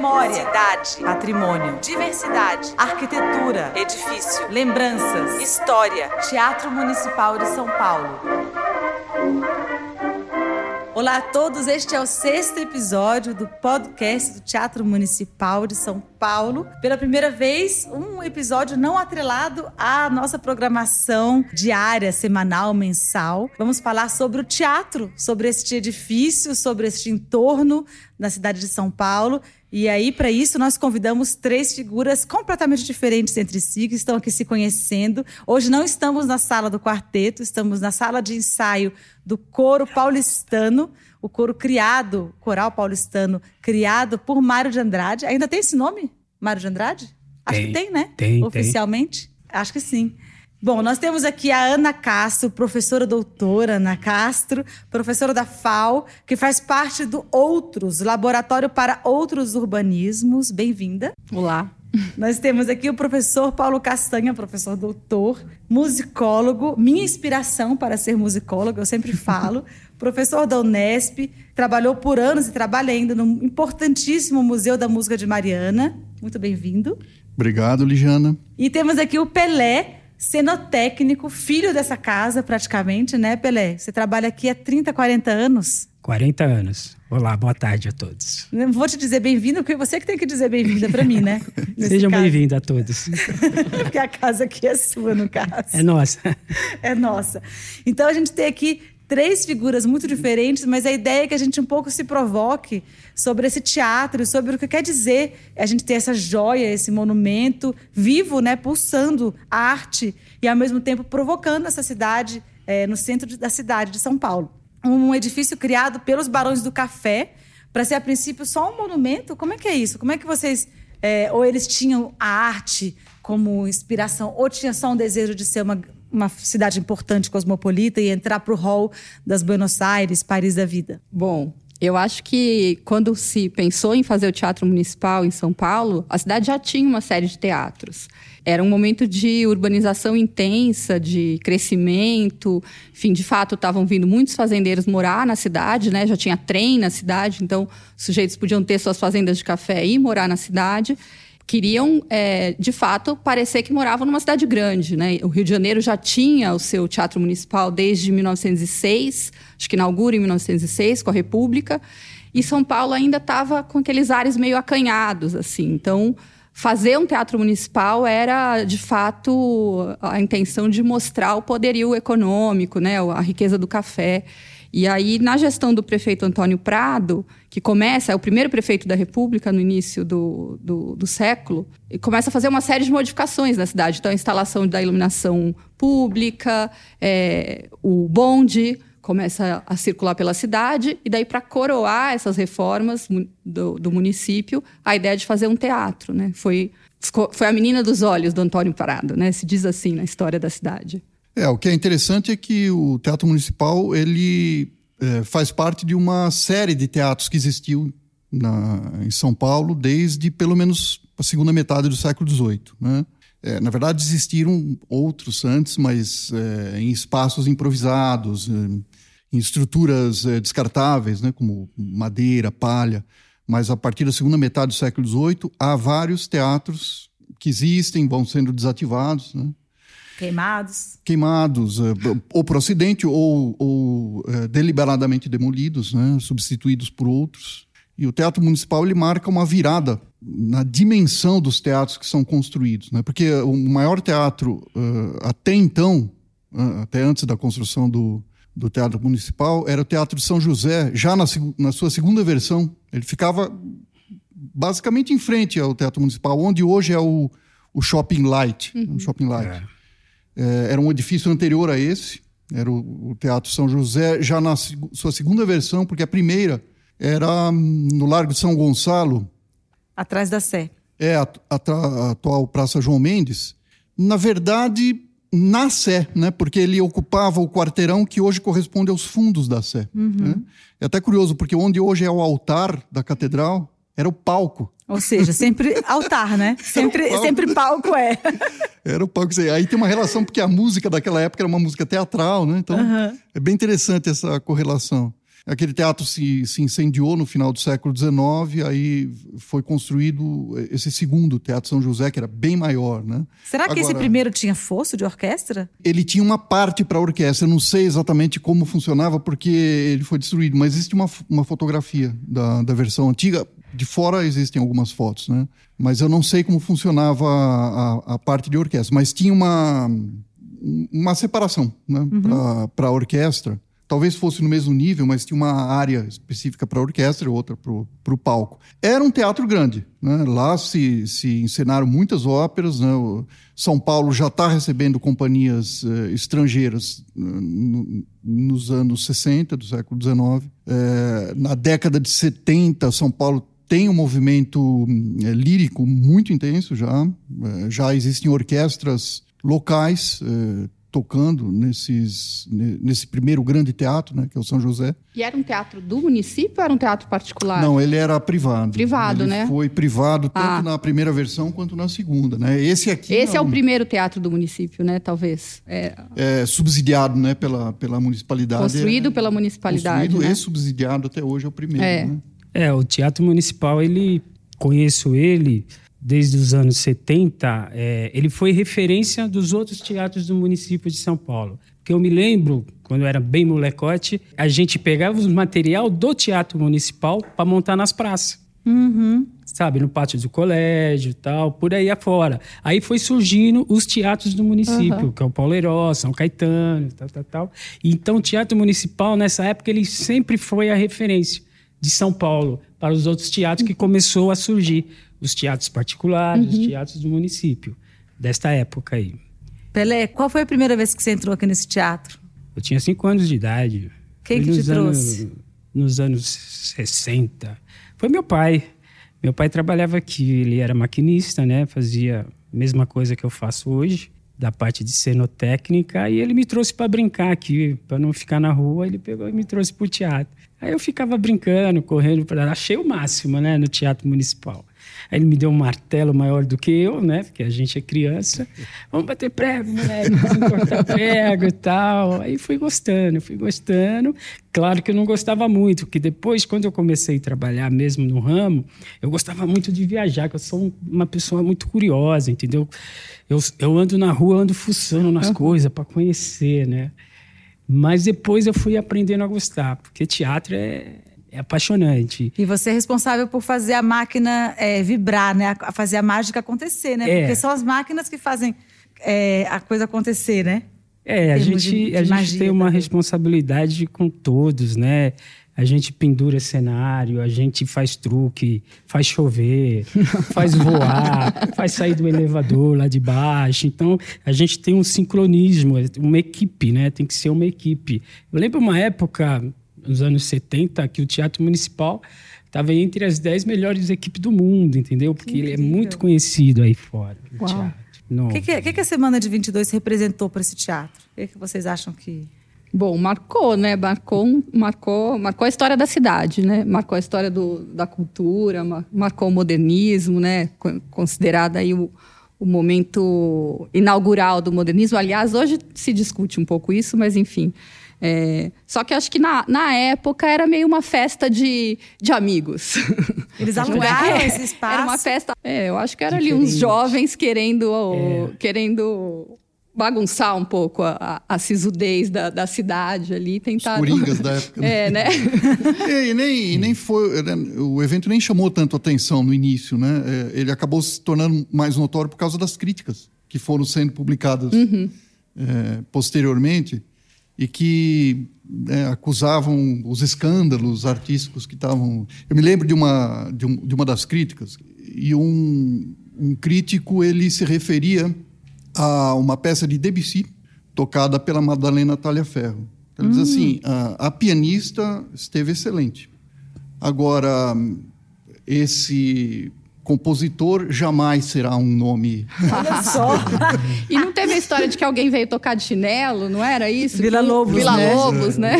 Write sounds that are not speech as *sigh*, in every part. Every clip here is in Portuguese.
memória, cidade, patrimônio, diversidade, arquitetura, edifício, lembranças, história. Teatro Municipal de São Paulo. Olá a todos, este é o sexto episódio do podcast do Teatro Municipal de São Paulo. Pela primeira vez, um episódio não atrelado à nossa programação diária, semanal, mensal. Vamos falar sobre o teatro, sobre este edifício, sobre este entorno na cidade de São Paulo. E aí, para isso, nós convidamos três figuras completamente diferentes entre si, que estão aqui se conhecendo. Hoje não estamos na sala do quarteto, estamos na sala de ensaio do coro paulistano, o coro criado, coral paulistano, criado por Mário de Andrade. Ainda tem esse nome? Mário de Andrade? Acho Tem, que tem, né? tem, Oficialmente? Acho que sim. Bom, nós temos aqui a Ana Castro, professora doutora Ana Castro, professora da FAO, que faz parte do Outros, Laboratório para Outros Urbanismos. Bem-vinda. Olá. Nós temos aqui o professor Paulo Castanha, professor doutor, musicólogo, minha inspiração para ser musicólogo, eu sempre *laughs* falo, professor da Unesp, trabalhou por anos e trabalha ainda no importantíssimo Museu da Música de Mariana. Muito bem-vindo. Obrigado, Ligiana. E temos aqui o Pelé, cenotécnico, filho dessa casa praticamente, né, Pelé? Você trabalha aqui há 30, 40 anos. 40 anos. Olá, boa tarde a todos. Não vou te dizer bem-vinda, porque você que tem que dizer bem-vinda para mim, né? *laughs* Sejam bem-vindos a todos. *laughs* porque a casa aqui é sua, no caso. É nossa. É nossa. Então a gente tem aqui três figuras muito diferentes, mas a ideia é que a gente um pouco se provoque sobre esse teatro, sobre o que quer dizer a gente ter essa joia, esse monumento vivo, né, pulsando a arte e ao mesmo tempo provocando essa cidade eh, no centro de- da cidade de São Paulo. Um edifício criado pelos Barões do Café para ser a princípio só um monumento. Como é que é isso? Como é que vocês eh, ou eles tinham a arte como inspiração ou tinha só um desejo de ser uma uma cidade importante, cosmopolita, e entrar para o hall das Buenos Aires, Paris da vida? Bom, eu acho que quando se pensou em fazer o Teatro Municipal em São Paulo, a cidade já tinha uma série de teatros. Era um momento de urbanização intensa, de crescimento. Enfim, de fato, estavam vindo muitos fazendeiros morar na cidade, né? Já tinha trem na cidade, então os sujeitos podiam ter suas fazendas de café e morar na cidade. Queriam, é, de fato, parecer que moravam numa cidade grande, né? O Rio de Janeiro já tinha o seu teatro municipal desde 1906, acho que inaugura em 1906 com a República, e São Paulo ainda estava com aqueles ares meio acanhados, assim. Então, fazer um teatro municipal era, de fato, a intenção de mostrar o poderio econômico, né? A riqueza do café. E aí, na gestão do prefeito Antônio Prado, que começa, é o primeiro prefeito da República no início do, do, do século, e começa a fazer uma série de modificações na cidade. Então, a instalação da iluminação pública, é, o bonde começa a circular pela cidade, e daí, para coroar essas reformas do, do município, a ideia de fazer um teatro. Né? Foi, foi a menina dos olhos do Antônio Prado, né? se diz assim na história da cidade. É, o que é interessante é que o Teatro Municipal ele é, faz parte de uma série de teatros que existiu na, em São Paulo desde pelo menos a segunda metade do século XVIII. Né? É, na verdade, existiram outros antes, mas é, em espaços improvisados, é, em estruturas descartáveis, né, como madeira, palha. Mas a partir da segunda metade do século XVIII, há vários teatros que existem, vão sendo desativados. Né? Queimados. queimados, eh, ou para o Ocidente, ou, ou eh, deliberadamente demolidos, né, substituídos por outros. E o Teatro Municipal ele marca uma virada na dimensão dos teatros que são construídos, né, porque o maior teatro eh, até então, eh, até antes da construção do, do Teatro Municipal, era o Teatro de São José, já na, na sua segunda versão. Ele ficava basicamente em frente ao Teatro Municipal, onde hoje é o, o Shopping Light. O Shopping Light. É, era um edifício anterior a esse, era o, Teatro São José, já na sua segunda versão, porque a primeira era hum, no Largo de São Gonçalo, Atrás da Sé. é a, a atual Praça João Mendes, na verdade, na Sé, né? porque ele ocupava o quarteirão que hoje corresponde aos fundos da Sé. né? É até curioso, porque onde hoje é o altar da catedral, era o palco. Ou seja, sempre altar, né? *laughs* Sempre, palco. sempre palco é. *laughs* Era o palco. Aí tem uma relação, porque a música daquela época era uma música teatral, né? Então é bem interessante essa correlação. Aquele teatro se, se incendiou no final do século XIX, aí foi construído esse segundo Teatro São José, que era bem maior, né? Será que Agora, esse primeiro tinha fosso de orquestra? Ele tinha uma parte para orquestra, eu não sei exatamente como funcionava, porque ele foi destruído, mas existe uma, uma fotografia da, da versão antiga. De fora existem algumas fotos, né? Mas eu não sei como funcionava a, a, a parte de orquestra. Mas tinha uma, uma separação né? Uhum. para a orquestra talvez fosse no mesmo nível, mas tinha uma área específica para a orquestra e outra para o palco. Era um teatro grande. Né? Lá se, se encenaram muitas óperas. Né? São Paulo já está recebendo companhias eh, estrangeiras eh, no, nos anos 60 do século XIX. Eh, na década de 70, São Paulo tem um movimento eh, lírico muito intenso já. Eh, já existem orquestras locais eh, tocando nesses, nesse primeiro grande teatro, né, que é o São José. E era um teatro do município ou era um teatro particular? Não, ele era privado. Privado, ele né? Foi privado tanto ah. na primeira versão quanto na segunda, né? Esse aqui. Esse é o primeiro teatro do município, né? Talvez. É, é subsidiado, né? Pela, pela municipalidade. Construído é, pela municipalidade. Construído né? e subsidiado até hoje é o primeiro. É. Né? É, o Teatro Municipal, ele conheço ele desde os anos 70, é, ele foi referência dos outros teatros do município de São Paulo. Porque eu me lembro, quando eu era bem molecote, a gente pegava o material do teatro municipal para montar nas praças. Uhum. Sabe, no pátio do colégio tal, por aí afora. Aí foi surgindo os teatros do município, uhum. que é o Paulo Herói, São Caetano, tal, tal, tal. Então, o teatro municipal, nessa época, ele sempre foi a referência de São Paulo para os outros teatros que começou a surgir os teatros particulares, uhum. os teatros do município, desta época aí. Pelé, qual foi a primeira vez que você entrou aqui nesse teatro? Eu tinha cinco anos de idade. Quem foi que te anos, trouxe? Nos anos 60. Foi meu pai. Meu pai trabalhava aqui, ele era maquinista, né? Fazia a mesma coisa que eu faço hoje, da parte de cenotécnica, e ele me trouxe para brincar aqui, para não ficar na rua, ele pegou e me trouxe para o teatro. Aí eu ficava brincando, correndo, pra... achei o máximo, né, no teatro municipal. Aí ele me deu um martelo maior do que eu, né? Porque a gente é criança. Vamos bater prego, moleque, vamos cortar prego e tal. Aí fui gostando, fui gostando. Claro que eu não gostava muito, porque depois, quando eu comecei a trabalhar mesmo no ramo, eu gostava muito de viajar, que eu sou uma pessoa muito curiosa, entendeu? Eu, eu ando na rua, ando fuçando nas coisas para conhecer, né? Mas depois eu fui aprendendo a gostar, porque teatro é, é apaixonante. E você é responsável por fazer a máquina é, vibrar, né? A fazer a mágica acontecer, né? É. Porque são as máquinas que fazem é, a coisa acontecer, né? É, a gente, de, de a gente tem uma também. responsabilidade com todos, né? A gente pendura cenário, a gente faz truque, faz chover, *laughs* faz voar, faz sair do elevador lá de baixo. Então, a gente tem um sincronismo, uma equipe, né? Tem que ser uma equipe. Eu lembro uma época, nos anos 70, que o Teatro Municipal estava entre as 10 melhores equipes do mundo, entendeu? Porque ele é muito conhecido aí fora. O que, que, que, a Semana de 22 representou para esse teatro? O que, que vocês acham que... Bom, marcou, né? Marcou, marcou, marcou a história da cidade, né? Marcou a história do, da cultura, marcou o modernismo, né? Considerado aí o, o momento inaugural do modernismo. Aliás, hoje se discute um pouco isso, mas enfim, é, só que acho que na, na época era meio uma festa de, de amigos. *laughs* Eles *laughs* alugaram é, esse espaço. Era uma festa. É, eu acho que era Diferente. ali uns jovens querendo, é. querendo bagunçar um pouco a, a, sisudez da, da cidade ali, tentar. Os coringas da época. Né? *laughs* É, né? *laughs* e, nem, nem foi. Né, o evento nem chamou tanto atenção no início, né? É, ele acabou se tornando mais notório por causa das críticas que foram sendo publicadas uhum. é, posteriormente e que né, acusavam os escândalos artísticos que estavam. Eu me lembro de uma, de, um, de uma das críticas, e um, um crítico ele se referia a uma peça de Debussy tocada pela Madalena Talhaferro. Ele hum. diz assim: a, a pianista esteve excelente. Agora, esse compositor jamais será um nome. *laughs* Olha só. e não teve a história de que alguém veio tocar de chinelo, não era isso? Vila Lobos, Vila né? Lobos, né?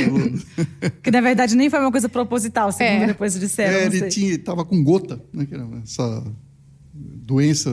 *laughs* que na verdade nem foi uma coisa proposital, segundo é. depois disseram. É, ele estava com gota, né? Que era essa doença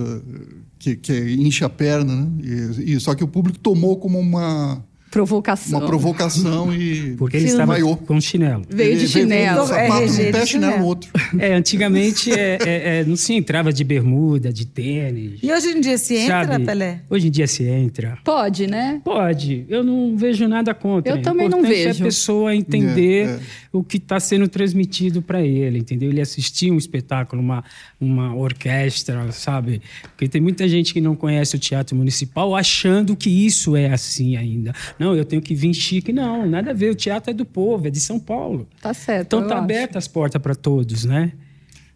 que, que incha a perna, né? E, e, só que o público tomou como uma Provocação. uma provocação e Porque ele Sim. estava com chinelo. Veio de Ele veio chinelo. com um pé, chinelo chinelo. no outro. *laughs* É, antigamente é, é, é, não se entrava de bermuda, de tênis. E hoje em dia se entra, sabe? Pelé? Hoje em dia se entra. Pode, né? Pode, eu não vejo nada contra. Eu também não O importante vejo. É a pessoa entender É, é. o que está sendo transmitido para ele, entendeu? Ele assistir um espetáculo, uma, uma orquestra, sabe? Porque tem muita gente que não conhece o teatro municipal achando que isso é assim ainda. Não, eu tenho que vir chique. Não, nada a ver. O teatro é do povo, é de São Paulo. Tá certo. Então eu tá acho. aberta as portas para todos, né?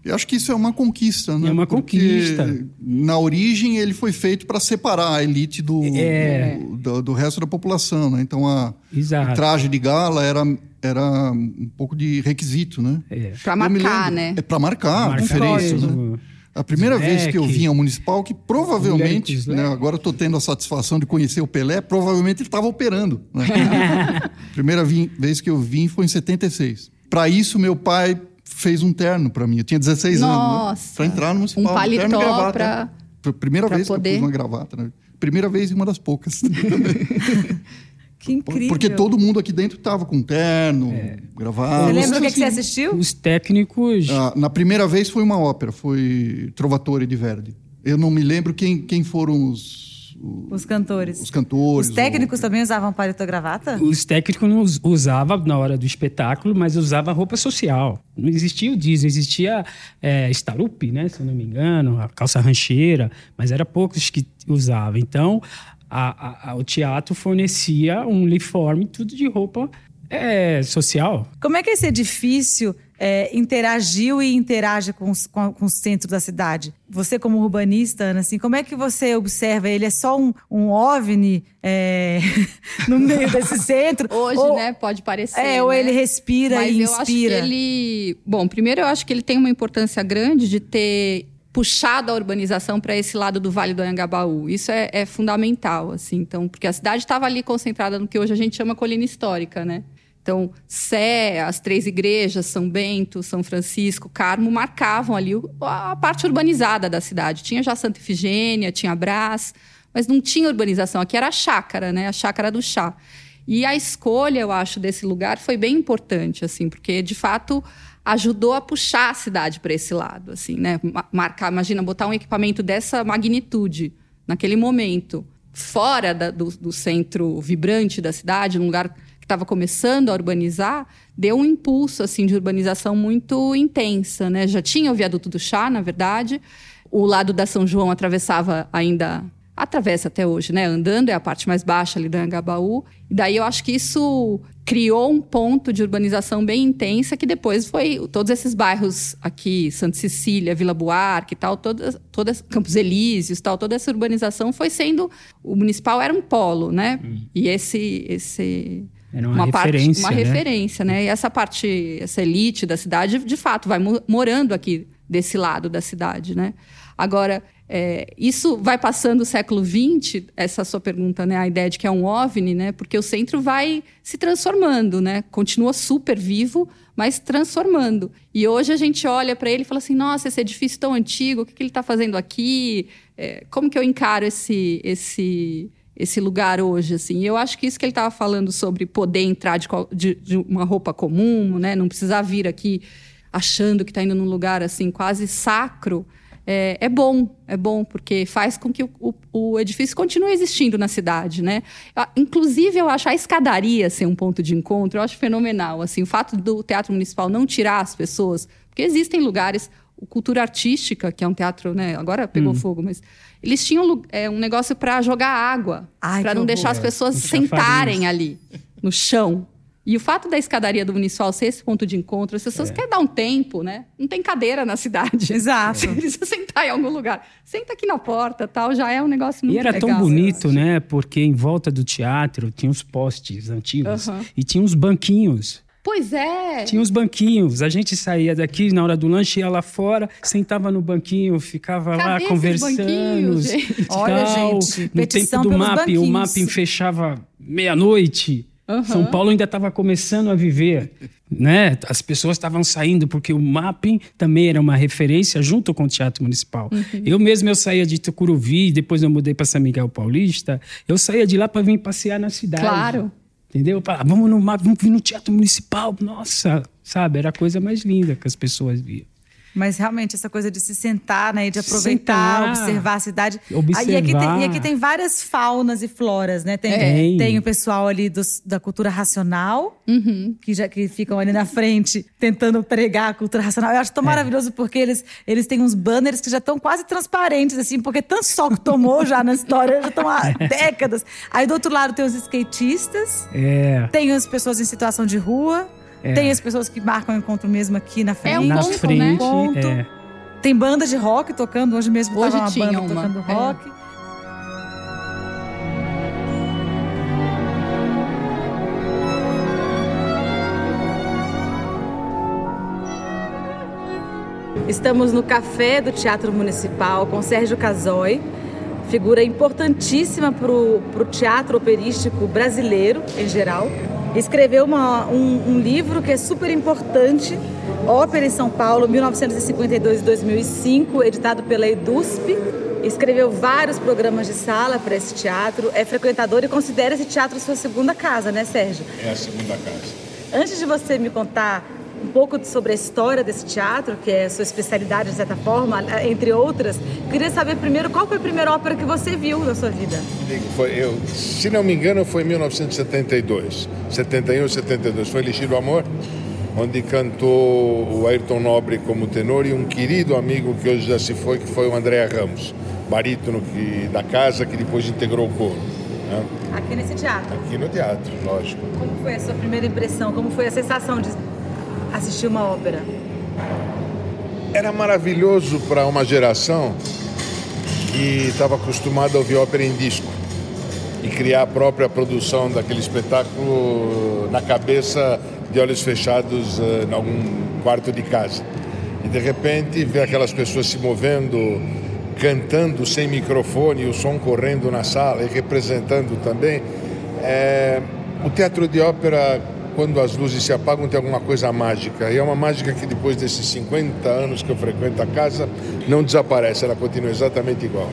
Eu acho que isso é uma conquista, né? É uma Porque conquista. Na origem, ele foi feito para separar a elite do, É. do, do resto da população, né? Então, a, o Exato. traje de gala era, era um pouco de requisito, né? É. Me marcar, lembro- né? É para marcar, Marcar diferença, né? A primeira vez que eu vim ao Municipal, que provavelmente, né, leque. agora estou tendo a satisfação de conhecer o Pelé, provavelmente ele estava operando. Né? *laughs* primeira vi- vez que eu vim foi em 76. Para isso, meu pai fez um terno para mim. Eu tinha 16 anos. Nossa. Né? Para entrar no Municipal. Um terno e paletó gravata. pra- Foi a primeira pra vez que eu poder- pus uma gravata. Né? Primeira vez e uma das poucas. *laughs* Que incrível. Porque todo mundo aqui dentro estava com terno, gravata. Você lembra o que, que você Assim, assistiu? Os técnicos. Ah, na primeira vez foi uma ópera, foi Trovatore de Verdi. Eu não me lembro quem, quem foram os, os, cantores. os cantores. Os técnicos ou- também usavam paletó gravata? Os técnicos não us- usavam na hora do espetáculo, mas usava roupa social. Não existia o Disney, existia é, né? Se eu não me engano, a calça rancheira, mas era poucos que usavam. Então, a- a- o teatro fornecia um uniforme, tudo de roupa é, social. Como é que esse edifício é, interagiu e interage com, os, com, com o centro da cidade? Você, como urbanista, Ana, assim, como é que você observa? Ele é só um, um OVNI é, *laughs* no meio desse centro? *laughs* Hoje, Ou- né, pode parecer. É, ou né? ele respira Mas e eu acho que inspira. ele. Bom, primeiro eu acho que ele tem uma importância grande de ter puxado a urbanização para esse lado do Vale do Anhangabaú. Isso é, é fundamental, assim. Então, porque a cidade estava ali concentrada no que hoje a gente chama colina histórica, né? Então, Sé, as três igrejas, São Bento, São Francisco, Carmo, marcavam ali a parte urbanizada da cidade. Tinha já Santa Efigênia, tinha Brás, mas não tinha urbanização. Aqui era a chácara, né? A chácara do chá. E a escolha, eu acho, desse lugar foi bem importante, assim, porque de fato ajudou a puxar a cidade para esse lado, assim, né? Ma- Marcar, imagina botar um equipamento dessa magnitude naquele momento, fora da- do, do centro vibrante da cidade, num lugar que estava começando a urbanizar, deu um impulso assim de urbanização muito intensa, né? Já tinha o viaduto do chá, na verdade. O lado da São João atravessava ainda atravessa até hoje, né? Andando é a parte mais baixa ali do Angabaú. E daí eu acho que isso criou um ponto de urbanização bem intensa que depois foi todos esses bairros aqui, Santa Cecília, Vila Buarque e tal, todas, todas Campos Elíseos, tal, toda essa urbanização foi sendo o municipal era um polo, né? E esse esse Era uma referência, parte, uma né? referência, né? E essa parte, essa elite da cidade, de fato, vai mo- morando aqui desse lado da cidade, né? Agora, é, isso vai passando o século XX, essa sua pergunta, né? A ideia de que é um OVNI, né? Porque o centro vai se transformando, né? Continua super vivo, mas transformando. E hoje a gente olha para ele e fala assim: nossa, esse edifício tão antigo, o que, que ele está fazendo aqui? É, como que eu encaro esse, esse, esse lugar hoje? Assim? Eu acho que isso que ele estava falando sobre poder entrar de, de- de uma roupa comum, né? Não precisar vir aqui achando que está indo num lugar assim quase sacro. É, é bom, é bom, porque faz com que o, o- o edifício continue existindo na cidade, né? Ah, Inclusive, eu acho a escadaria ser um ponto de encontro, eu acho fenomenal. Assim, o fato do Teatro Municipal não tirar as pessoas, porque existem lugares, o Cultura Artística, que é um teatro, né? Agora pegou fogo, mas eles tinham é, um negócio para jogar água, para não deixar as pessoas sentarem ali no chão. E o fato da escadaria do Municipal ser esse ponto de encontro, as pessoas querem dar um tempo, né? Não tem cadeira na cidade. *laughs* Exato. Precisa sentar em algum lugar. Senta aqui na porta, tal, já é um negócio muito E era legal. tão bonito, né? Porque em volta do teatro tinha os postes antigos Aham. e tinha uns banquinhos. Pois é. Tinha uns banquinhos. A gente saía daqui na hora do lanche, ia lá fora, sentava no banquinho, ficava Cadê lá esses conversando. banquinhos, *laughs* gente? Olha, tal. gente, No petição tempo do pelos MAP, o banquinhos. MAP fechava meia-noite. Uhum. São Paulo ainda estava começando a viver, né? As pessoas estavam saindo porque o mapping também era uma referência junto com o Teatro Municipal. Uhum. Eu mesmo eu saía de Tucuruvi, depois eu mudei para São Miguel Paulista. Eu saía de lá para vir passear na cidade. Claro. Entendeu? Vamos no, vamos vir no Teatro Municipal. Nossa, sabe? Era a coisa mais linda que as pessoas viam. Mas realmente, essa coisa de se sentar, né? E de aproveitar, sentar, observar a cidade. Observar. Ah, e, aqui tem, e aqui tem várias faunas e floras, né? Tem, é. tem o pessoal ali dos, da cultura racional, uhum. que, já, que ficam ali na frente tentando pregar a cultura racional. Eu acho tão é. maravilhoso porque eles, eles têm uns banners que já estão quase transparentes, assim, porque tanto sol que tomou já na história, já estão há *laughs* décadas. Aí do outro lado tem os skatistas, é. tem as pessoas em situação de rua. É. Tem as pessoas que marcam o encontro mesmo aqui na frente. É um na ponto, frente, né? ponto. É. Tem banda de rock tocando. Hoje mesmo Hoje tava uma tinha banda uma. tocando é. rock. Estamos no café do Teatro Municipal com Sérgio Casoy, figura importantíssima para o teatro operístico brasileiro em geral escreveu uma, um, um, livro que é super importante, Ópera em São Paulo, 1952-2005, editado pela EDUSP. Escreveu vários programas de sala para esse teatro, é frequentador e considera esse teatro sua segunda casa, né, Sérgio? É a segunda casa. Antes de você me contar um pouco sobre a história desse teatro, que é sua especialidade de certa forma, entre outras. Queria saber primeiro qual foi a primeira ópera que você viu na sua vida? Foi, eu, se não me engano, foi em 1972, 71 ou 72. Foi Elixir do Amor, onde cantou o Ayrton Nobre como tenor e um querido amigo que hoje já se foi, que foi o André Ramos, barítono que, da casa, que depois integrou o coro. Né? Aqui nesse teatro? Aqui no teatro, lógico. Como foi a sua primeira impressão? Como foi a sensação de assistir uma ópera? Era maravilhoso para uma geração que estava acostumada a ouvir ópera em disco e criar a própria produção daquele espetáculo na cabeça de olhos fechados uh, em algum quarto de casa. E de repente ver aquelas pessoas se movendo, cantando sem microfone, o som correndo na sala e representando também. É, o teatro de ópera quando as luzes se apagam, tem alguma coisa mágica. E é uma mágica que depois desses 50 anos que eu frequento a casa, não desaparece, ela continua exatamente igual.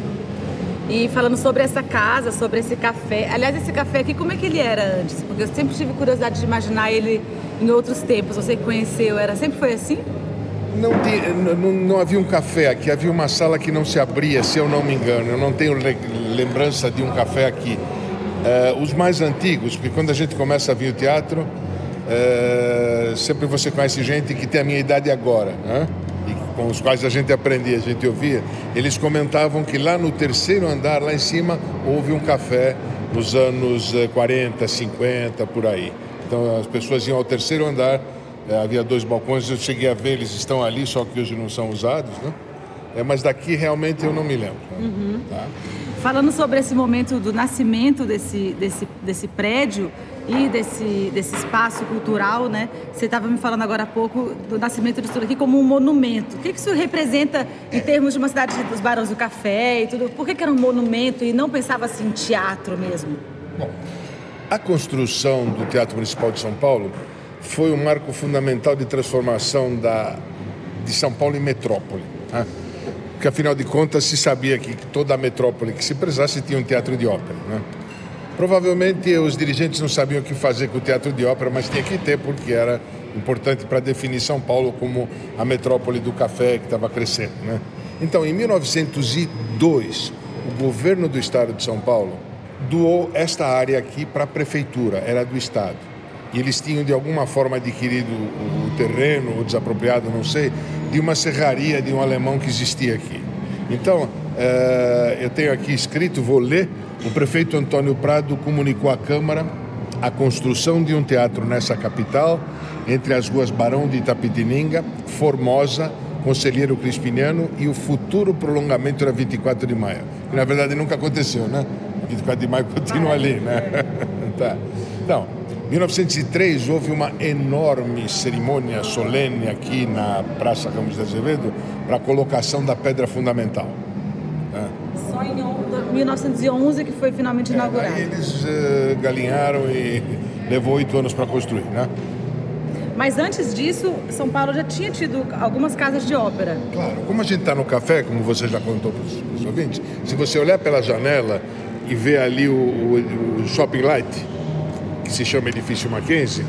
E falando sobre essa casa, sobre esse café, aliás, esse café aqui, como é que ele era antes? Porque eu sempre tive curiosidade de imaginar ele em outros tempos. Você que conheceu, era sempre foi assim? Não, não, não, havia um café aqui, havia uma sala que não se abria, se eu não me engano. Eu não tenho lembrança de um café aqui. Uh, os mais antigos, porque quando a gente começa a vir o teatro, é, sempre você conhece gente que tem a minha idade agora, né? e com os quais a gente aprendia, a gente ouvia. Eles comentavam que lá no terceiro andar, lá em cima, houve um café nos anos 40, eh, 50, por aí. Então as pessoas iam ao terceiro andar, é, havia dois balcões, eu cheguei a ver, eles estão ali, só que hoje não são usados, né? É, mas daqui realmente eu não me lembro. Né? Uhum. Tá? Falando sobre esse momento do nascimento desse, desse, desse prédio, e desse, desse espaço cultural, né? Você estava me falando agora há pouco do nascimento disso aqui como um monumento. O que, que isso representa em termos de uma cidade dos Barões do Café e tudo? Por que, que era um monumento e não pensava assim em teatro mesmo? Bom, a construção do Teatro Municipal de São Paulo foi um marco fundamental de transformação da, de São Paulo em metrópole. Né? Porque, afinal de contas, se sabia que toda a metrópole que se precisasse tinha um teatro de ópera. Né? Provavelmente os dirigentes não sabiam o que fazer com o teatro de ópera, mas tinha que ter porque era importante para definir São Paulo como a metrópole do café que estava crescendo. Né? Então, em 1902, o governo do estado de São Paulo doou esta área aqui para a prefeitura, era do estado. E eles tinham de alguma forma adquirido o terreno, ou desapropriado, não sei, de uma serraria de um alemão que existia aqui. Então, é, eu tenho aqui escrito, vou ler. O prefeito Antônio Prado comunicou à Câmara a construção de um teatro nessa capital, entre as ruas Barão de Itapetininga, Formosa, Conselheiro Crispiniano e o futuro prolongamento da 24 de maio. Que na verdade nunca aconteceu, né? 24 de maio continua ali, né? *laughs* tá. Então, em 1903 houve uma enorme cerimônia solene aqui na Praça Ramos de Azevedo para a colocação da pedra fundamental. Em 1911 que foi finalmente inaugurado. Aí eles uh, galinharam e levou oito anos para construir, né? Mas antes disso, São Paulo já tinha tido algumas casas de ópera. Claro, como a gente está no café, como você já contou para os ouvintes, se você olhar pela janela e ver ali o, o, o Shopping Light, que se chama Edifício Mackenzie,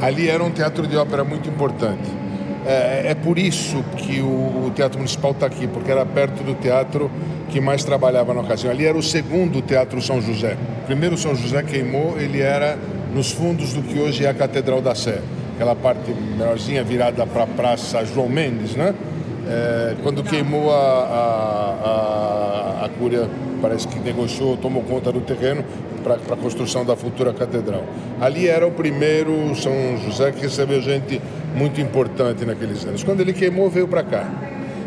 ali era um teatro de ópera muito importante. É, é por isso que o, o Teatro Municipal está aqui, porque era perto do teatro que mais trabalhava na ocasião. Ali era o segundo Teatro São José. O primeiro São José queimou, ele era nos fundos do que hoje é a Catedral da Sé aquela parte menorzinha virada para a Praça João Mendes, né? É, quando queimou a, a, a, a Cúria, parece que negociou, tomou conta do terreno para a construção da futura catedral. Ali era o primeiro São José que recebeu gente muito importante naqueles anos. Quando ele queimou, veio para cá.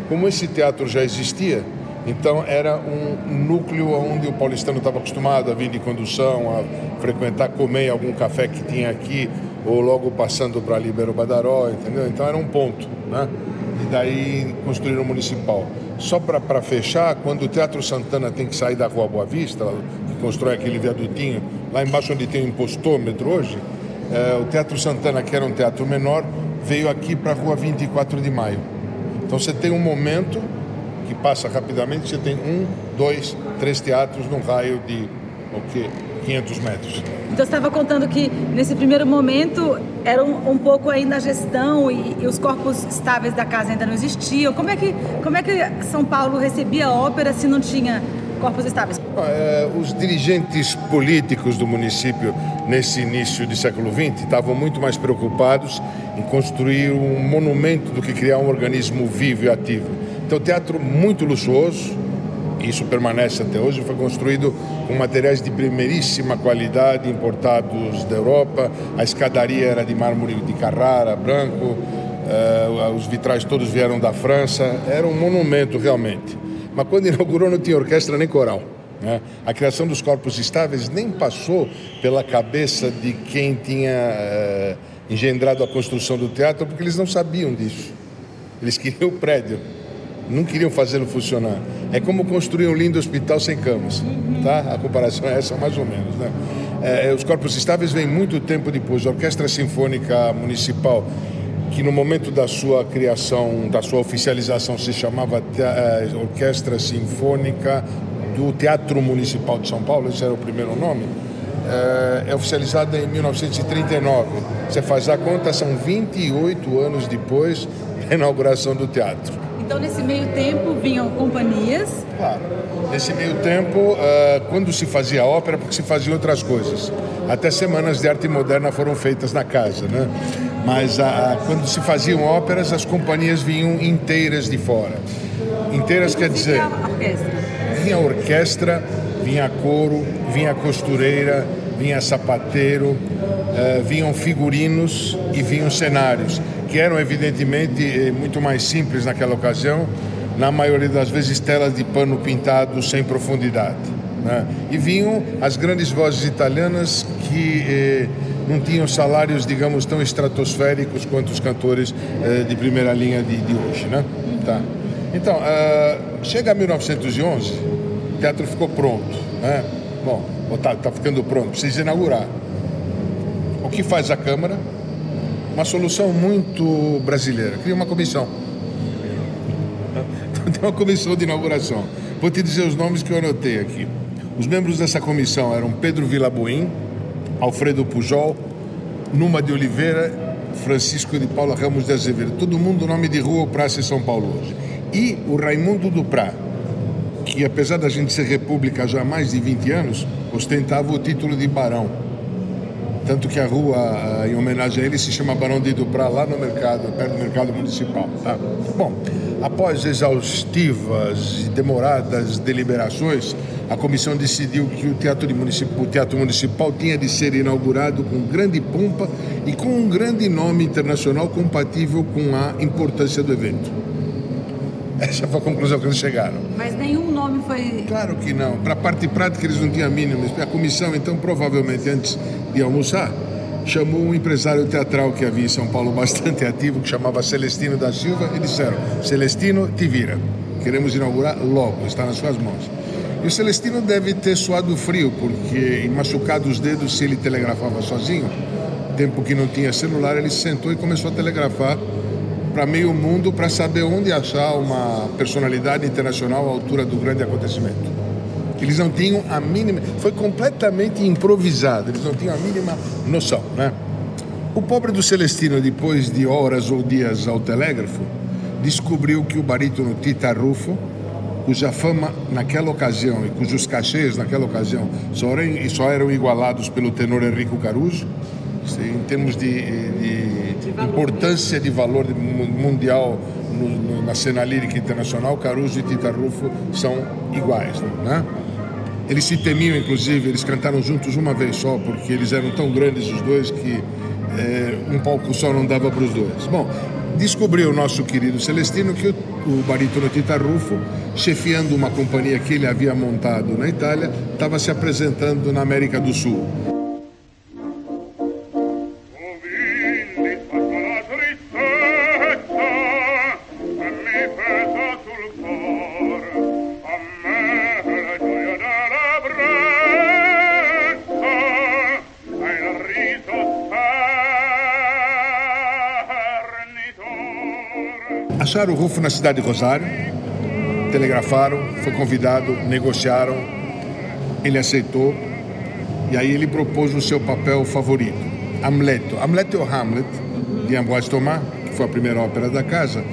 Como esse teatro já existia, então era um núcleo onde o paulistano estava acostumado a vir de condução, a frequentar, comer algum café que tinha aqui, ou logo passando para Libero Badaró, entendeu? Então era um ponto, né? E daí construíram o municipal. Só para fechar, quando o Teatro Santana tem que sair da Rua Boa Vista, que constrói aquele viadutinho, lá embaixo onde tem o impostômetro hoje, é, o Teatro Santana, que era um teatro menor, veio aqui para a Rua 24 de Maio. Então você tem um momento que passa rapidamente, você tem um, dois, três teatros num raio de o quê? 500 metros. Então você estava contando que nesse primeiro momento era um, um pouco ainda a gestão e, e, os corpos estáveis da casa ainda não existiam. Como é que, como é que São Paulo recebia ópera se não tinha corpos estáveis? É, os dirigentes políticos do município nesse início do século XX estavam muito mais preocupados em construir um monumento do que criar um organismo vivo e ativo. Então, teatro muito luxuoso, isso permanece até hoje, foi construído com materiais de primeiríssima qualidade importados da Europa. A escadaria era de mármore de Carrara, branco, uh, os vitrais todos vieram da França. Era um monumento realmente. Mas quando inaugurou não tinha orquestra nem coral. Né? A criação dos corpos estáveis nem passou pela cabeça de quem tinha uh, engendrado a construção do teatro, porque eles não sabiam disso. Eles queriam o prédio não queriam fazê-lo funcionar. É como construir um lindo hospital sem camas, tá? A comparação é essa mais ou menos, né? É, os corpos estáveis vêm muito tempo depois. A Orquestra Sinfônica Municipal, que no momento da sua criação, da sua oficialização, se chamava é, Orquestra Sinfônica do Teatro Municipal de São Paulo, esse era o primeiro nome, é, é oficializada em 1939. Você faz a conta, são 28 anos depois da inauguração do teatro. Então, nesse meio tempo, vinham companhias? Claro. Nesse meio tempo, uh, quando se fazia ópera, porque se faziam outras coisas. Até semanas de arte moderna foram feitas na casa, né? Mas uh, quando se faziam óperas, as companhias vinham inteiras de fora. Inteiras quer dizer... A orquestra. Vinha orquestra, vinha coro, vinha costureira, vinha sapateiro, vinham figurinos e vinham cenários que eram evidentemente eh, muito mais simples naquela ocasião, na maioria das vezes telas de pano pintado sem profundidade. Né? E vinham as grandes vozes italianas que eh, não tinham salários, digamos, tão estratosféricos quanto os cantores eh, de primeira linha de, de hoje. Né? Tá. Então, uh, chega a 1911, o teatro ficou pronto. Né? Bom, está tá ficando pronto, precisa inaugurar. O que faz a Câmara? Uma solução muito brasileira. Cria uma comissão. *laughs* Tem uma comissão de inauguração. Vou te dizer os nomes que eu anotei aqui. Os membros dessa comissão eram Pedro Vilaboim, Alfredo Pujol, Numa de Oliveira, Francisco de Paula Ramos de Azevedo. Todo mundo nome de rua ou praça em São Paulo hoje. E o Raimundo Duprá, que apesar da gente ser república já há mais de 20 anos, ostentava o título de barão tanto que a rua, em homenagem a ele, se chama Barão de Duprá, lá no mercado, perto do mercado municipal. Tá? Bom, após exaustivas e demoradas deliberações, a comissão decidiu que o teatro, municipal, o teatro Municipal tinha de ser inaugurado com grande pompa e com um grande nome internacional compatível com a importância do evento. Essa foi a conclusão que eles chegaram. Mas nenhum nome foi. Claro que não. Para a parte prática, eles não tinham a mínima. A comissão, então, provavelmente antes de almoçar, chamou um empresário teatral que havia em São Paulo *laughs* bastante ativo, que chamava Celestino da Silva, e disseram: Celestino, te vira. Queremos inaugurar logo, está nas suas mãos. E o Celestino deve ter suado frio, porque machucado os dedos, se ele telegrafava sozinho, tempo que não tinha celular, ele sentou e começou a telegrafar para meio mundo para saber onde achar uma personalidade internacional à altura do grande acontecimento. Eles não tinham a mínima, foi completamente improvisado, eles não tinham a mínima noção, né? O pobre do Celestino, depois de horas ou dias ao telégrafo, descobriu que o barítono Tita Rufo, cuja fama naquela ocasião e cujos cachês naquela ocasião só eram, só eram igualados pelo tenor Enrico Caruso, em termos de, de, importância de valor mundial no, no, na cena lírica internacional, Caruso e Tita Rufo são iguais, né? Eles se temiam, inclusive, eles cantaram juntos uma vez só, porque eles eram tão grandes os dois que é, um palco só não dava para os dois. Bom, descobriu o nosso querido Celestino que o, o barítono Tita Rufo, chefiando uma companhia que ele havia montado na Itália, estava se apresentando na América do Sul. Acharam o Rufo na cidade de Rosário, telegrafaram, foi convidado, negociaram, ele aceitou e aí ele propôs o seu papel favorito, Hamleto. Hamlet é o Hamlet, de Ambroise Thomas, que foi a primeira ópera da casa,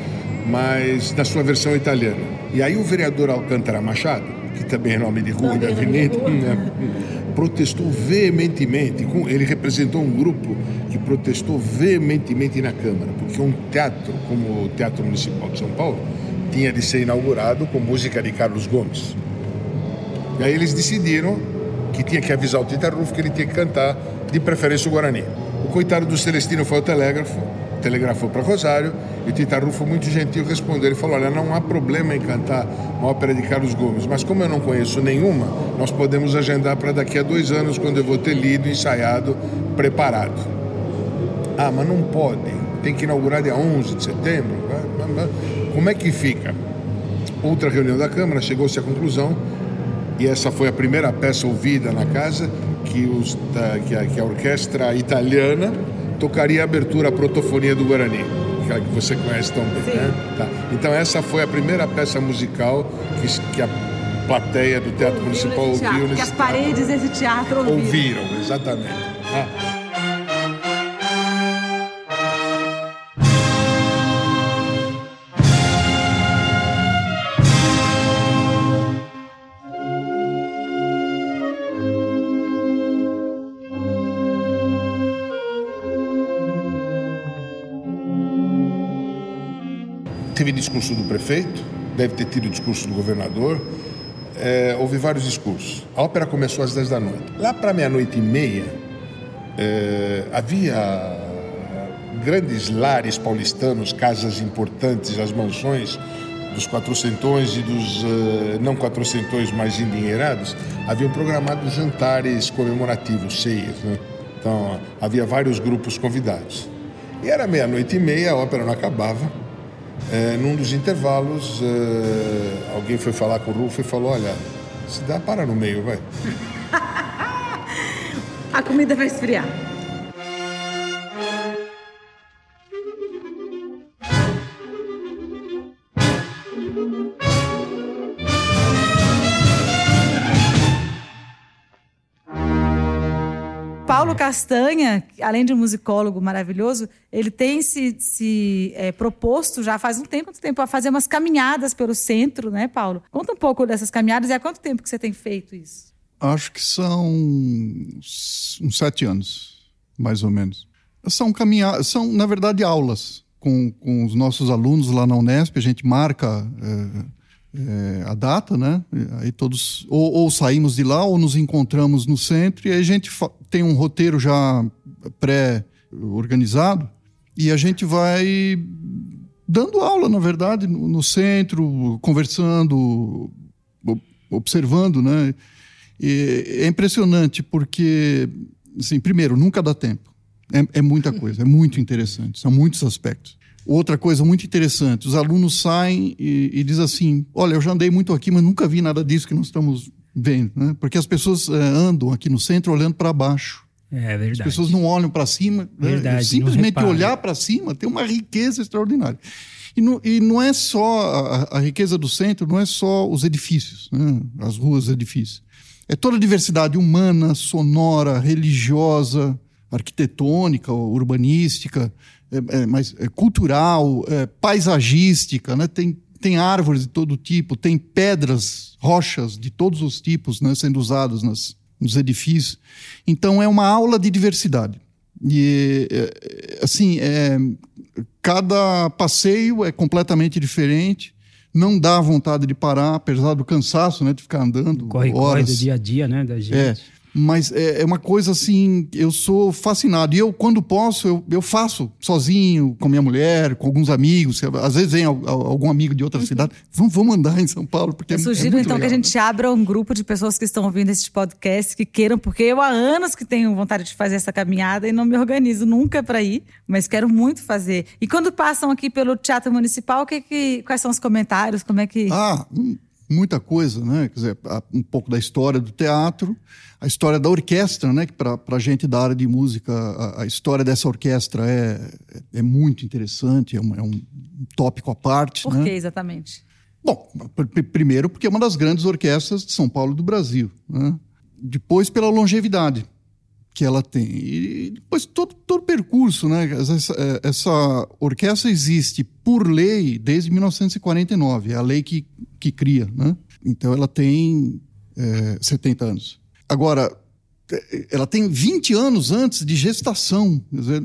mas na sua versão italiana. E aí o vereador Alcântara Machado, que também é nome de rua e de avenida, né, protestou veementemente. Ele representou um grupo que protestou veementemente na Câmara, porque um teatro como o Teatro Municipal de São Paulo tinha de ser inaugurado com música de Carlos Gomes. E aí eles decidiram que tinha que avisar o Tita Rufo que ele tinha que cantar, de preferência o Guarani. O coitado do Celestino foi ao telégrafo, telegrafou para Rosário e o Tita Rufo, muito gentil, respondeu. Ele falou: Olha, não há problema em cantar uma ópera de Carlos Gomes, mas como eu não conheço nenhuma, nós podemos agendar para daqui a dois anos, quando eu vou ter lido, ensaiado, preparado. Ah, mas não pode, tem que inaugurar dia 11 de setembro. Como é que fica? Outra reunião da Câmara chegou-se à conclusão, e essa foi a primeira peça ouvida na casa, que, os, que, a, que a orquestra italiana tocaria a abertura à protofonia do Guarani, aquela que você conhece tão bem. Né? Tá. Então essa foi a primeira peça musical que, que a plateia do Teatro ouviu Municipal ouviu. Teatro, que as paredes desse teatro ouviram. Ouviram, exatamente. Ah. Teve discurso do prefeito, deve ter tido discurso do governador, é, houve vários discursos. A ópera começou às 10 da noite. Lá para meia-noite e meia, é, havia grandes lares paulistanos, casas importantes, as mansões dos quatrocentões e dos uh, não quatrocentões mais endinheirados, haviam programado jantares comemorativos, ceias. Né? Então, havia vários grupos convidados. E era meia-noite e meia, a ópera não acabava. É, num dos intervalos, é, alguém foi falar com o Rufo e falou: Olha, se dá, para no meio, vai. *laughs* A comida vai esfriar. Paulo Castanha, além de um musicólogo maravilhoso, ele tem se, se é, proposto já faz um tempo, quanto tempo, a fazer umas caminhadas pelo centro, né, Paulo? Conta um pouco dessas caminhadas e há quanto tempo que você tem feito isso? Acho que são uns sete anos, mais ou menos. São caminhadas, são, na verdade, aulas com, com os nossos alunos lá na Unesp. A gente marca. É, é, a data, né? Aí todos ou, ou, saímos de lá ou nos encontramos no centro e aí a gente tem um roteiro já pré-organizado e a gente vai dando aula, na verdade, no, no centro, conversando, observando, né? E é impressionante porque, assim, primeiro, nunca dá tempo. É, é muita coisa, é muito interessante, são muitos aspectos. Outra coisa muito interessante, os alunos saem e, e dizem assim, olha, eu já andei muito aqui, mas nunca vi nada disso que nós estamos vendo, né? Porque as pessoas é, andam aqui no centro olhando para baixo. É verdade. As pessoas não olham para cima. Né? Verdade, Simplesmente não repara. olhar para cima tem uma riqueza extraordinária. E não, e não é só a, a riqueza do centro, não é só os edifícios, né? as ruas, os edifícios. É toda a diversidade humana, sonora, religiosa, arquitetônica, urbanística, é, é, mas é, cultural, é, paisagística, né? Tem tem árvores de todo tipo, tem pedras, rochas de todos os tipos né, sendo usadas nas, nos edifícios. Então é uma aula de diversidade. E assim, é, cada passeio é completamente diferente. Não dá vontade de parar, apesar do cansaço, né, de ficar andando Corre, corre horas. do dia a dia, né, da gente. É, mas é, é uma coisa assim, eu sou fascinado. E eu, quando posso, eu, eu faço sozinho, com minha mulher, com alguns amigos. Às vezes vem al- al- algum amigo de outra cidade. *laughs* Vamos, vamos andar em São Paulo, porque Eu é, é sugiro muito então que a legal, gente abra um grupo de pessoas que estão ouvindo este podcast, que queiram, porque eu há anos que tenho vontade de fazer essa caminhada e não me organizo nunca para ir, mas quero muito fazer. E quando passam aqui pelo Teatro Municipal, que que, quais são os comentários? Como é que. Ah, hum, muita coisa, né? Quer dizer, um pouco da história do teatro, a história da orquestra, né? Que para a gente da área de música, a, a história dessa orquestra é, é muito interessante, é um, é um tópico à parte, Por né? que exatamente? Bom, pr- pr- primeiro porque é uma das grandes orquestras de São Paulo e do Brasil. Né? Depois pela longevidade que ela tem. E depois todo, todo percurso. Né? Essa, essa orquestra existe por lei desde 1949. É a lei que, que cria. Né? Então ela tem eh, 70 anos. Agora, eh, ela tem 20 anos antes de gestação. Dizer,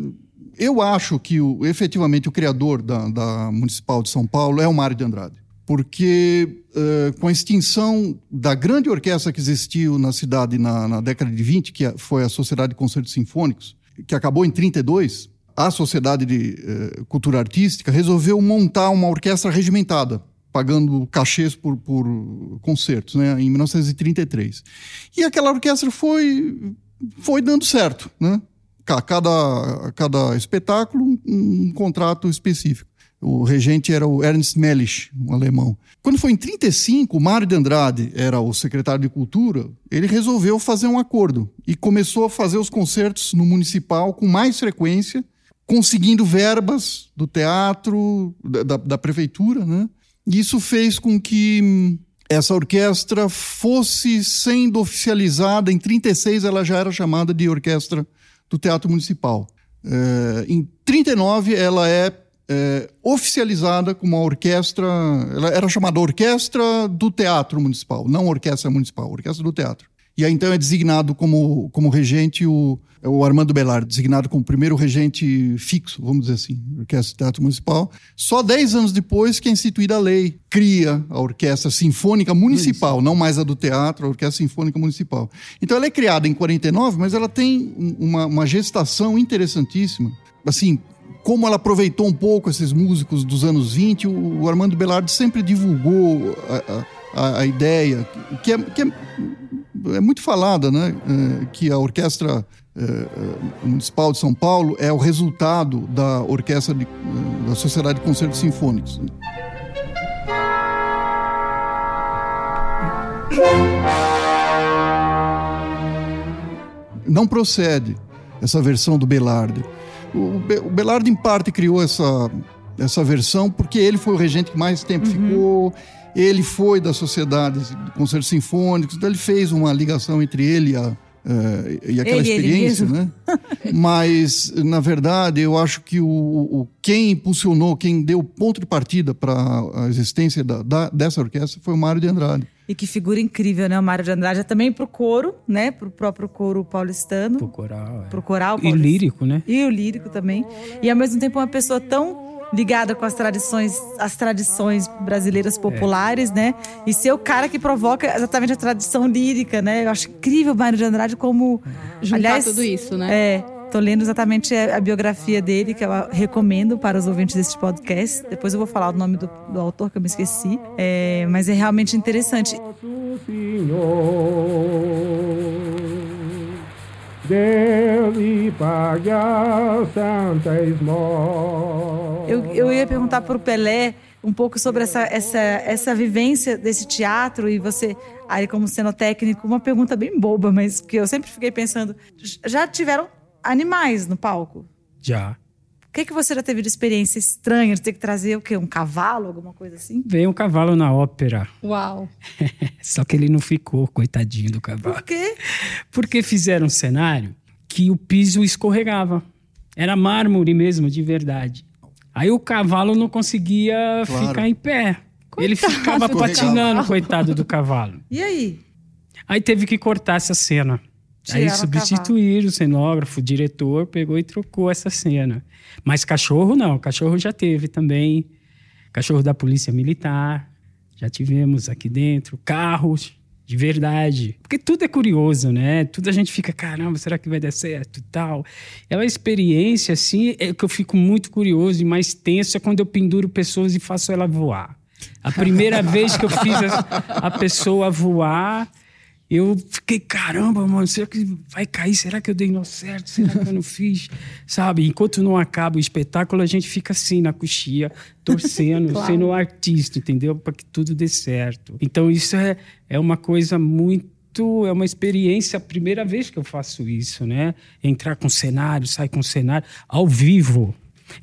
eu acho que o, efetivamente o criador da, da Municipal de São Paulo é o Mário de Andrade. Porque eh, com a extinção da grande orquestra que existiu na cidade na, na década de 20, que foi a Sociedade de Concertos Sinfônicos, que acabou em 32, a Sociedade de eh, Cultura Artística resolveu montar uma orquestra regimentada, pagando cachês por, por concertos, né, em 1933. E aquela orquestra foi, foi dando certo, né? Ca- Cada, cada espetáculo, um, um contrato específico. O regente era o Ernst Mellisch, um alemão. Quando foi em 35, o Mário de Andrade era o secretário de Cultura, ele resolveu fazer um acordo e começou a fazer os concertos no municipal com mais frequência, conseguindo verbas do teatro, da, da- da prefeitura, né? E isso fez com que essa orquestra fosse sendo oficializada. Em 36, ela já era chamada de Orquestra do Teatro Municipal. Eh, em 39, ela é, eh, oficializada como uma orquestra. Ela era chamada Orquestra do Teatro Municipal, não Orquestra Municipal, Orquestra do Teatro. E aí então é designado como, como regente o, é o Armando Belar, designado como primeiro regente fixo, vamos dizer assim, Orquestra do Teatro Municipal. Só dez anos depois que é instituída a lei, cria a Orquestra Sinfônica Municipal, não mais a do teatro, a Orquestra Sinfônica Municipal. Então ela é criada em 49, mas ela tem um- uma, uma gestação interessantíssima. Assim, como ela aproveitou um pouco esses músicos dos anos 20, o, Armando Belardi sempre divulgou a, a- a- ideia, que é, que é, é muito falada, né? É, que a Orquestra é, é, Municipal de São Paulo é o resultado da Orquestra de, da Sociedade de Concertos Sinfônicos. Não procede essa versão do Belardi. O, Be- o Belardi, em parte, criou essa, essa versão porque ele foi o regente que mais tempo ficou, ele foi da Sociedade de Concertos Sinfônicos, então ele fez uma ligação entre ele e, a, eh, e aquela Ele, ele experiência, mesmo. né? *laughs* Mas, na verdade, eu acho que o, o- quem impulsionou, quem deu ponto de partida para a existência da- da- dessa orquestra foi o Mário de Andrade. E que figura incrível, né? O Mário de Andrade também pro coro, né? Pro próprio coro paulistano. Pro coral. é. Pro coral E paulistano. lírico, né? E o lírico também. E ao mesmo tempo uma pessoa tão ligada com as tradições, as tradições brasileiras populares, né? E ser o cara que provoca exatamente a tradição lírica, né? Eu acho incrível o Mário de Andrade como Juntar aliás, tudo isso, né? É, tô lendo exatamente a biografia dele, que eu recomendo para os ouvintes deste podcast. Depois eu vou falar o nome do, do autor, que eu me esqueci. É, mas é realmente interessante. Eu, eu ia perguntar pro Pelé um pouco sobre essa, essa, essa vivência desse teatro e você, aí como cenotécnico, uma pergunta bem boba, mas que eu sempre fiquei pensando. Já tiveram animais no palco? Já. O que, que você já teve de experiência estranha de ter que trazer o quê? Um cavalo, alguma coisa assim? Veio um cavalo na ópera. Uau. *laughs* Só que ele não ficou, coitadinho do cavalo. Por quê? Porque fizeram um cenário que o piso escorregava. Era mármore mesmo, de verdade. Aí o cavalo não conseguia Claro. ficar em pé. ele ficava do patinando, cavalo. coitado do cavalo. E aí? Aí teve que cortar essa cena. Aí Tiraram substituíram o cenógrafo, o diretor pegou e trocou essa cena. Mas cachorro não, cachorro já teve também. Cachorro da polícia militar, já tivemos aqui dentro. Carros, de verdade. Porque tudo é curioso, né? Tudo a gente fica, caramba, será que vai dar certo e tal? É uma experiência, assim, é que eu fico muito curioso e mais tenso é quando eu penduro pessoas e faço ela voar. A primeira vez que eu fiz a, a pessoa voar, eu fiquei, caramba, mano, será que vai cair? Será que eu dei nó certo? Será que eu não fiz? *laughs* Sabe? Enquanto não acaba o espetáculo, a gente fica assim na coxia, torcendo, Claro. sendo artista, entendeu? Para que tudo dê certo. Então, isso é, é uma coisa muito. É uma experiência, a primeira vez que eu faço isso, né? Entrar com cenário, sair com cenário, ao vivo.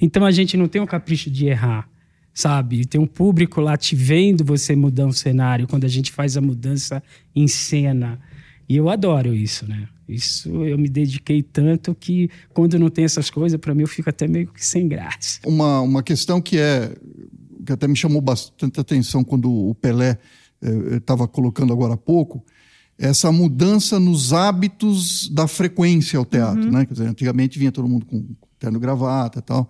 Então, a gente não tem o capricho de errar sabe? Tem um público lá te vendo você mudar um cenário quando a gente faz a mudança em cena. E eu adoro isso, né? Isso eu me dediquei tanto que quando não tem essas coisas, para mim eu fico até meio que sem graça. Uma, uma questão que é que até me chamou bastante atenção quando o Pelé estava colocando agora há pouco, é essa mudança nos hábitos da frequência ao teatro, né? Quer dizer, antigamente vinha todo mundo com terno gravata e tal,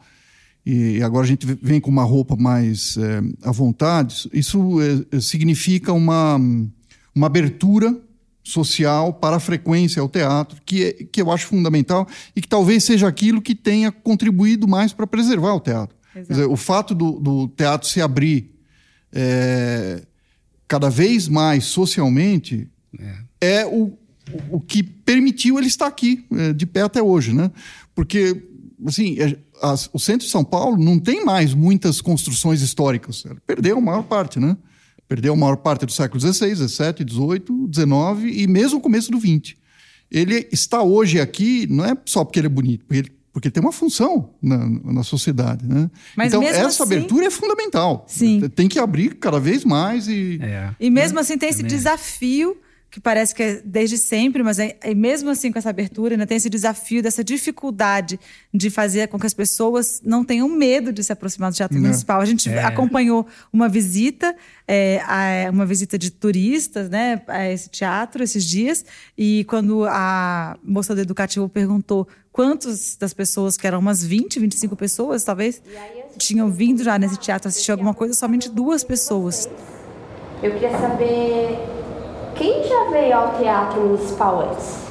e agora a gente vem com uma roupa mais é, à vontade. Isso é, significa uma, uma abertura social para a frequência ao teatro, que, é, que eu acho fundamental e que talvez seja aquilo que tenha contribuído mais para preservar o teatro. Dizer, o fato do, do teatro se abrir é, cada vez mais socialmente é, o, o que permitiu ele estar aqui, é, de pé até hoje. Né? Porque assim, é, as- o centro de São Paulo não tem mais muitas construções históricas. Ela Perdeu a maior parte, né? Perdeu a maior parte do século XVI, XVII, XVIII, XIX e mesmo o começo do XX. Ele está hoje aqui não é só porque ele é bonito, porque ele, porque ele tem uma função na, na sociedade, né? Mas então essa assim- abertura é fundamental. Sim. Tem que abrir cada vez mais e É. E mesmo assim tem esse desafio, que parece que é desde sempre, mas é, é mesmo assim com essa abertura, ainda tem esse desafio dessa dificuldade de fazer com que as pessoas não tenham medo de se aproximar do Teatro Não. Municipal. A gente acompanhou uma visita, é, a- uma visita de turistas, né, a esse teatro esses dias, e quando a moça do educativo perguntou quantos das pessoas, que eram umas 20, 25 pessoas, talvez, tinham vindo já nesse teatro assistir alguma coisa, somente duas pessoas. Eu queria saber quem já veio ao teatro municipal antes?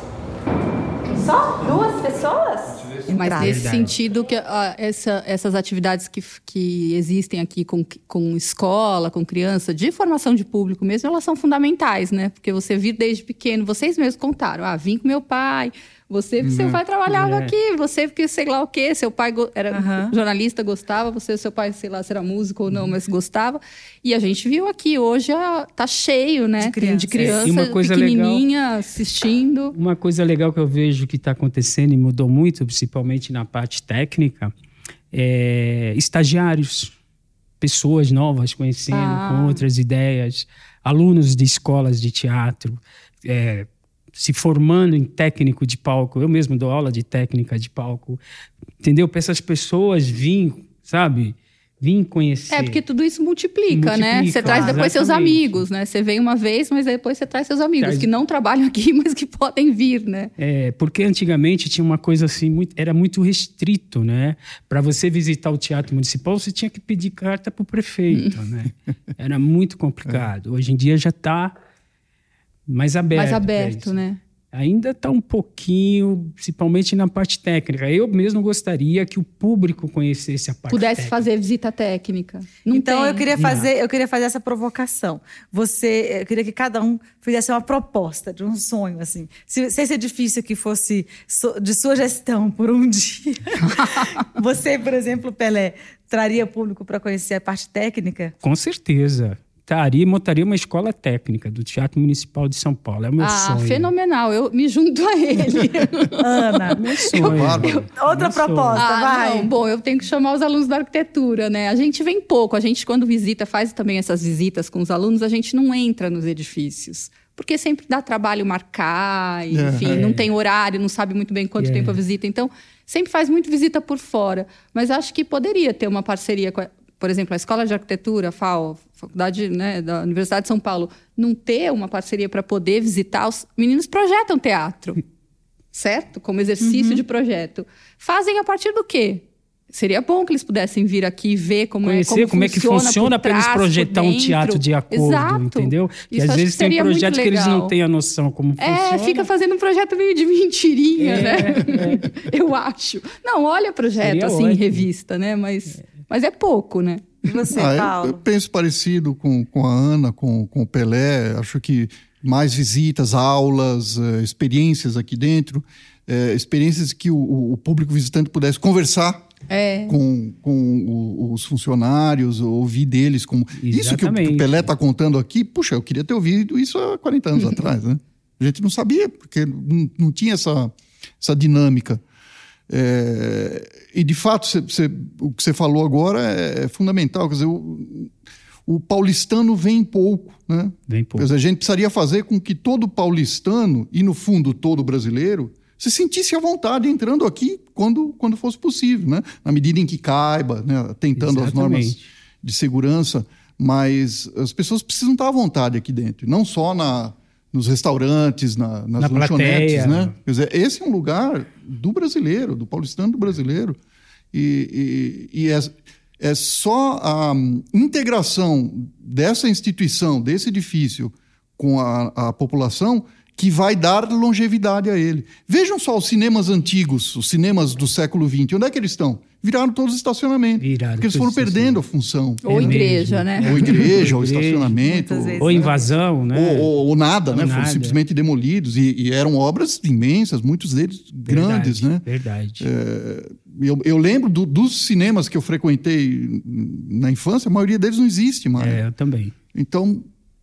Só duas pessoas? Mas Entrada. nesse Verdade. sentido que ah, essa- essas atividades que, que existem aqui com, com escola, com criança, de formação de público mesmo, elas são fundamentais, né? Porque você vir desde pequeno, vocês mesmos contaram, ah, vim com meu pai, você porque seu pai trabalhava É. aqui, você porque sei lá o quê, seu pai era Aham. jornalista, gostava, você, seu pai, sei lá, se era músico ou não, mas gostava. E a gente viu aqui, hoje ah, tá cheio, né? De Tem de crianças. criança E uma coisa legal- pequenininha assistindo. Uma coisa legal que eu vejo que está acontecendo e mudou muito, principalmente na parte técnica, é estagiários, pessoas novas conhecendo, Ah. com outras ideias, alunos de escolas de teatro, é, se formando em técnico de palco. Eu mesmo dou aula de técnica de palco, entendeu? Para essas pessoas virem, sabe? Vim conhecer. É, porque tudo isso multiplica, né? Multiplica, Você traz depois seus exatamente. amigos, né? Você vem uma vez, mas depois você traz seus amigos, Traz- que não trabalham aqui, *laughs* mas que podem vir, né? É, porque antigamente tinha uma coisa assim, muito- era muito restrito, né? Para você visitar o teatro municipal, você tinha que pedir carta para o prefeito, né? Era muito complicado. *laughs* Hoje em dia já está mais aberto. Mais pra aberto, né? Ainda está um pouquinho, principalmente na parte técnica. Eu mesmo gostaria que o público conhecesse a parte Pudesse técnica. fazer visita técnica. Não então tem. eu queria fazer, eu queria fazer essa provocação. Você, eu queria que cada um fizesse uma proposta de um sonho assim. Se, se esse edifício aqui fosse de sua gestão por um *laughs* dia, você, por exemplo, Pelé, traria público para conhecer a parte técnica? Com certeza. Taria, montaria uma escola técnica do Teatro Municipal de São Paulo. É o meu Ah, sonho. fenomenal. Eu me junto a ele. Ana, Meu sonho. Bárbaro. outra Meu sonho. proposta, Ah, vai. não. Bom, eu tenho que chamar os alunos da arquitetura, né? A gente vem pouco. A gente, quando visita, faz também essas visitas com os alunos, a gente não entra nos edifícios. Porque sempre dá trabalho marcar, É. enfim, não tem horário, não sabe muito bem quanto É. tempo a visita. Então, sempre faz muito visita por fora. Mas acho que poderia ter uma parceria com, a, por exemplo, a Escola de Arquitetura, a FAO, Faculdade né, da Universidade de São Paulo, não ter uma parceria para poder visitar. Os meninos projetam teatro *laughs* certo? Como exercício Uhum. de projeto. Fazem a partir do quê? Seria bom que eles pudessem vir aqui e ver como Conhecer é, como, é que funciona para eles projetar um teatro de acordo, Exato. entendeu? Que Isso às vezes que tem projetos que eles não têm a noção como É, funciona. fica fazendo um projeto meio de mentirinha, É, né? *laughs* Eu acho. Não, olha projeto Seria assim em ótimo. revista, né? Mas, mas é pouco, né? E você, Ah, eu- eu, Paulo? penso parecido com, com a Ana, com, com o Pelé. Acho que mais visitas, aulas, eh, experiências aqui dentro, eh, experiências que o, o público visitante pudesse conversar É. com, com o- os funcionários, ouvir deles. Como... Isso que o Pelé está contando aqui, puxa, eu queria ter ouvido isso há 40 anos *laughs* atrás. Né? A gente não sabia, porque não, não tinha essa, essa dinâmica. É, e, de fato, cê- cê- o que você falou agora é, é fundamental. Quer dizer, o, o paulistano vem pouco. Né? Vem Quer pouco. dizer, a gente precisaria fazer com que todo paulistano, e no fundo todo brasileiro, se sentisse à vontade entrando aqui quando, quando fosse possível, né? na medida em que caiba, né? atentando às normas Exatamente. de segurança. Mas as pessoas precisam estar à vontade aqui dentro, não só na, nos restaurantes, na, nas Na lanchonetes. plateia. Né? Quer dizer, esse é um lugar do brasileiro, do paulistano do brasileiro. E, e- e é, é só a integração dessa instituição, desse edifício, com a, a população que vai dar longevidade a ele. Vejam só os cinemas antigos, os cinemas do século XX. Onde é que eles estão? Viraram todos estacionamento. Viraram porque eles foram perdendo a função. Ou É igreja, mesmo. né? Ou igreja, ou *laughs* estacionamento. vezes. Ou invasão, né? Ou, ou- ou nada, Ou né? Foram nada. simplesmente demolidos. E, e eram obras imensas, muitos deles grandes, Verdade, né? Verdade. Eu, eu lembro do- dos cinemas que eu frequentei na infância, a maioria deles não existe mais. É, eu também. Então,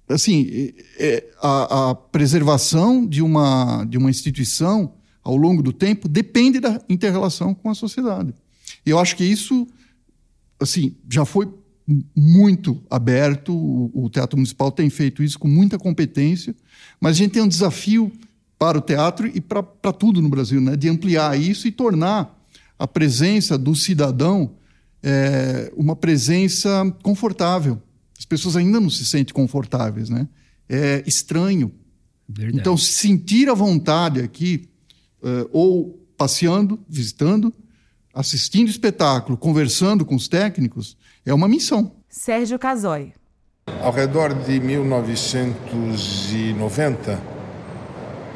assim, é- é, a, a preservação de uma, de uma instituição ao longo do tempo depende da interrelação com a sociedade. E eu acho que isso, assim, já foi muito aberto. O, o Teatro Municipal tem feito isso com muita competência, mas a gente tem um desafio para o teatro e para tudo no Brasil, né? De ampliar isso e tornar a presença do cidadão é, uma presença confortável. As pessoas ainda não se sentem confortáveis, né? É estranho. Verdade. Então, se sentir à vontade aqui, eh, ou passeando, visitando, assistindo espetáculo, conversando com os técnicos, é uma missão. Sérgio Casoy. Ao redor de 1990,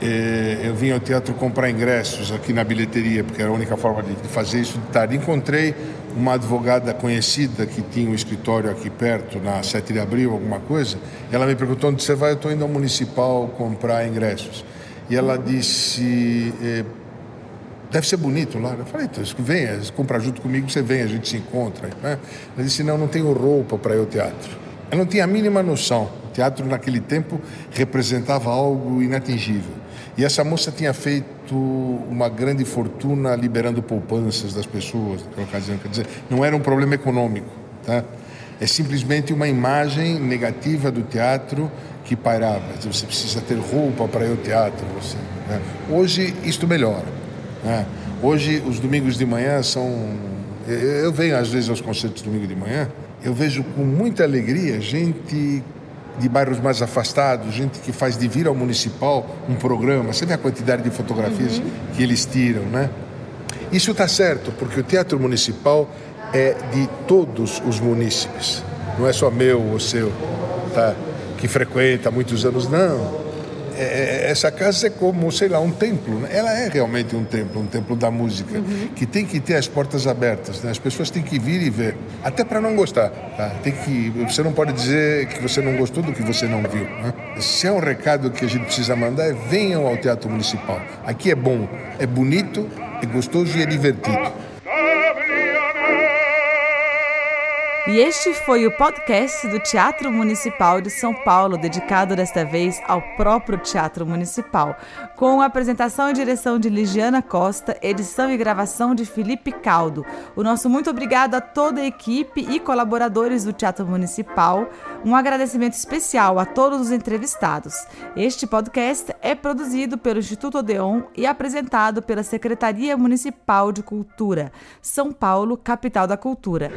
eh, eu vim ao teatro comprar ingressos aqui na bilheteria, porque era a única forma de de fazer isso de tarde. Encontrei uma advogada conhecida que tinha um escritório aqui perto, na 7 de abril, alguma coisa. Ela me perguntou onde você vai, eu estou indo ao municipal comprar ingressos. E ela disse. Deve ser bonito lá. Eu falei, então, venha, compra junto comigo, você vem, a gente se encontra. Né? Ela disse, não, não tenho roupa para ir ao teatro. Eu não tinha a mínima noção. O teatro, naquele tempo, representava algo inatingível. E essa moça tinha feito uma grande fortuna liberando poupanças das pessoas naquela ocasião. Quer dizer, não era um problema econômico. Tá? É simplesmente uma imagem negativa do teatro que pairava. Você precisa ter roupa para ir ao teatro. Você, né? Hoje, isto melhora. Né? Hoje, os domingos de manhã são. Eu venho às vezes aos concertos domingo de manhã, eu vejo com muita alegria gente de bairros mais afastados, gente que faz de vir ao municipal um programa. Você vê a quantidade de fotografias que eles tiram, né? Isso está certo, porque o Teatro Municipal é de todos os munícipes. Não é só meu ou seu, tá? que frequenta há muitos anos, não. É, essa casa é como, sei lá, um templo. Né? Ela é realmente um templo, um templo da música, uhum. que tem que ter as portas abertas. Né? As pessoas têm que vir e ver, até para não gostar. Tá? Tem que, você não pode dizer que você não gostou do que você não viu. Né? Se é um recado que a gente precisa mandar, é venham ao Teatro Municipal. Aqui é bom, é bonito, é gostoso e é divertido. E este foi o podcast do Teatro Municipal de São Paulo, dedicado desta vez ao próprio Teatro Municipal, com apresentação e direção de Ligiana Costa, edição e gravação de Felipe Caldo. O nosso muito obrigado a toda a equipe e colaboradores do Teatro Municipal. Um agradecimento especial a todos os entrevistados. Este podcast é produzido pelo Instituto Odeon e apresentado pela Secretaria Municipal de Cultura, São Paulo, capital da cultura.